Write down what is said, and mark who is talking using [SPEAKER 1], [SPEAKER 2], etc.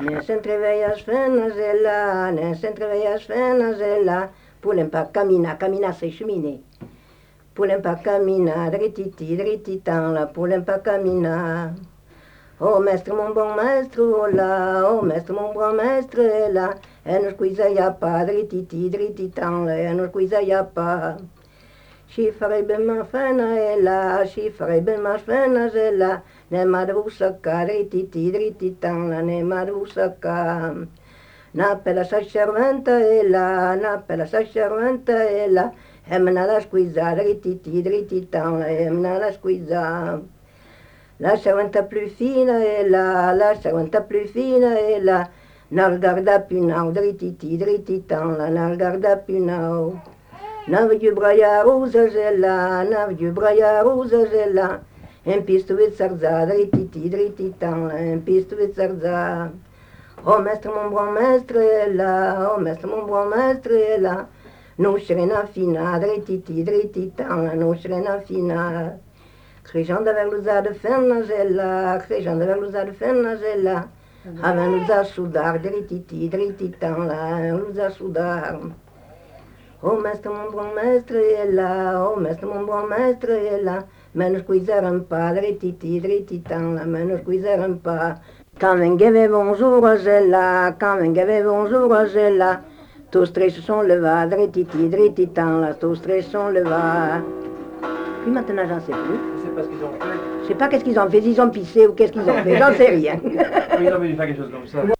[SPEAKER 1] Ne s'entreveillas fenas ella, ne s'entreveillas fenas ella, Pulem pa camina, camina se cheminer. Pulem pa camina, drititi, drititan, la pulem pa camina. Oh mestre, mon bon mestre, oh là, oh mestre, mon bon mestre, là, e nos cuisa ya pa, drititi, drititan, la, e nos cuisa ya pa. שיפרי במרפנה אלה, שיפרי במרפנה זלה, נאמר הוסקה, ריטיטי, ריטיטן לה, נאמר הוסקה. Nappe la saccerventa e la, nappe la saccerventa e la, emna la squizza, rititi, rititan, emna la squizza. La serventa più fina e la, la serventa più fina e la, non guarda più now, rititi, rititan, la, non guarda più now. Navdu braia roza zela, navdu braia roza zela, en pistouet sarza, drititi, drititan, en pistouet sarza. O mestre, mon bon mestre est là, o mestre, mon bon maître est là, nous serena fina, drititi, drititan, nous serena fina. Krejan de verluza de fenna zela, krejan de verluza de fenna zela, havan louza soudar, drititi, drititan, la, louza soudar. Oh mestre, mon bon maître est là, oh mestre, mon bon maître est là. Menos cuiseram pa, drititi, drititan, la, menos cuiseram pa. Quand vengeve bonjour quand vengeve bonjour Zella, tous tres sont levés, drititi, drititan, là, tous tres sont levés. Puis maintenant, j'en sais plus.
[SPEAKER 2] C'est pas ce qu'ils ont fait.
[SPEAKER 1] Je sais pas qu'est-ce qu'ils ont fait, ils ont pissé ou qu'est-ce qu'ils ont fait, j'en sais rien.
[SPEAKER 2] Oui, ils ont dû faire quelque chose comme ça.